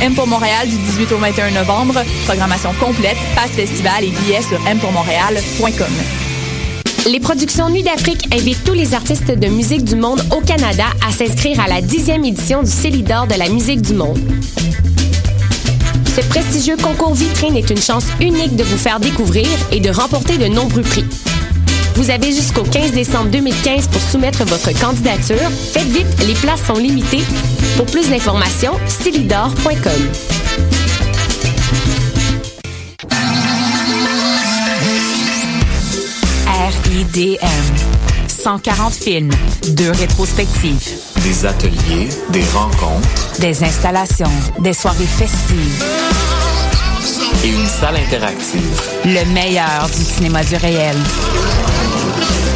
M pour Montréal du 18 au 21 novembre. Programmation complète, passe festival et billets sur mpourmontréal.com. Les productions Nuit d'Afrique invitent tous les artistes de musique du monde au Canada à s'inscrire à la dixième édition du Célidor de la musique du monde. Ce prestigieux concours vitrine est une chance unique de vous faire découvrir et de remporter de nombreux prix. Vous avez jusqu'au 15 décembre 2015 pour soumettre votre candidature. Faites vite, les places sont limitées. Pour plus d'informations, stylidor.com. RIDM. 140 films, deux rétrospectives, Des ateliers, des rencontres des installations, des soirées festives, et une salle interactive. le meilleur du cinéma du réel.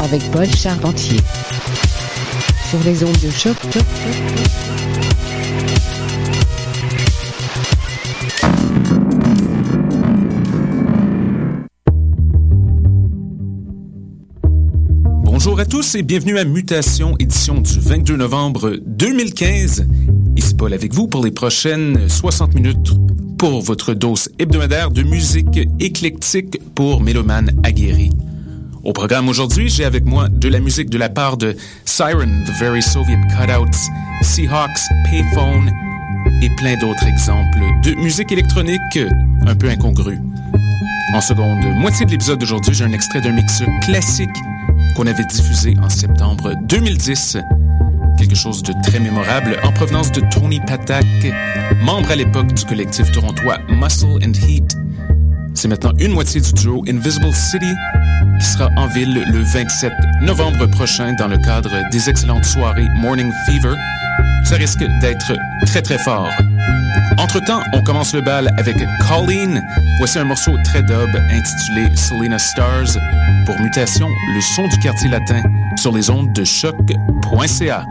avec Paul Charpentier sur les ondes de choc. Bonjour à tous et bienvenue à Mutation, édition du 22 novembre 2015. Ici Paul avec vous pour les prochaines 60 minutes pour votre dose hebdomadaire de musique éclectique pour mélomanes aguerris. Au programme aujourd'hui, j'ai avec moi de la musique de la part de Siren, The Very Soviet Cutouts, Seahawks, Payphone et plein d'autres exemples de musique électronique un peu incongrue. En seconde moitié de l'épisode d'aujourd'hui, j'ai un extrait d'un mix classique qu'on avait diffusé en septembre 2010. Quelque chose de très mémorable en provenance de Tony Patak, membre à l'époque du collectif torontois Muscle and Heat. C'est maintenant une moitié du duo Invisible City qui sera en ville le 27 novembre prochain dans le cadre des excellentes soirées Morning Fever. Ça risque d'être très très fort. Entre-temps, on commence le bal avec Colleen. Voici un morceau très dub intitulé Selena Stars. Pour mutation, le son du quartier latin sur les ondes de choc.ca.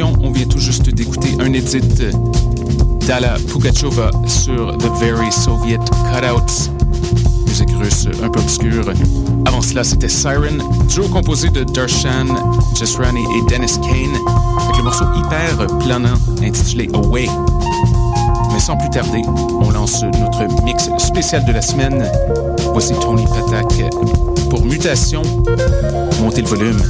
On vient tout juste d'écouter un edit d'Ala Pugacheva sur The Very Soviet Cutouts. Musique russe un peu obscure. Avant cela, c'était Siren, duo composé de Darshan Jesrani et Dennis Kane, avec le morceau hyper planant intitulé Away. Mais sans plus tarder, on lance notre mix spécial de la semaine. Voici Tony Patak pour Mutation. Montez le volume.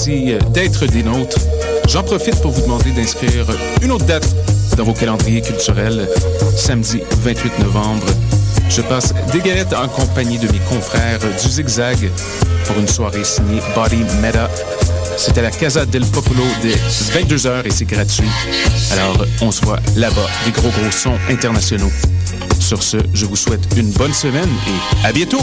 Merci euh, d'être des nôtres. J'en profite pour vous demander d'inscrire une autre date dans vos calendriers culturels. Samedi 28 novembre, je passe des galettes en compagnie de mes confrères du Zigzag pour une soirée signée Body Meta. C'est à la Casa del Popolo dès 22h et c'est gratuit. Alors, on se voit là-bas, des gros gros sons internationaux. Sur ce, je vous souhaite une bonne semaine et à bientôt!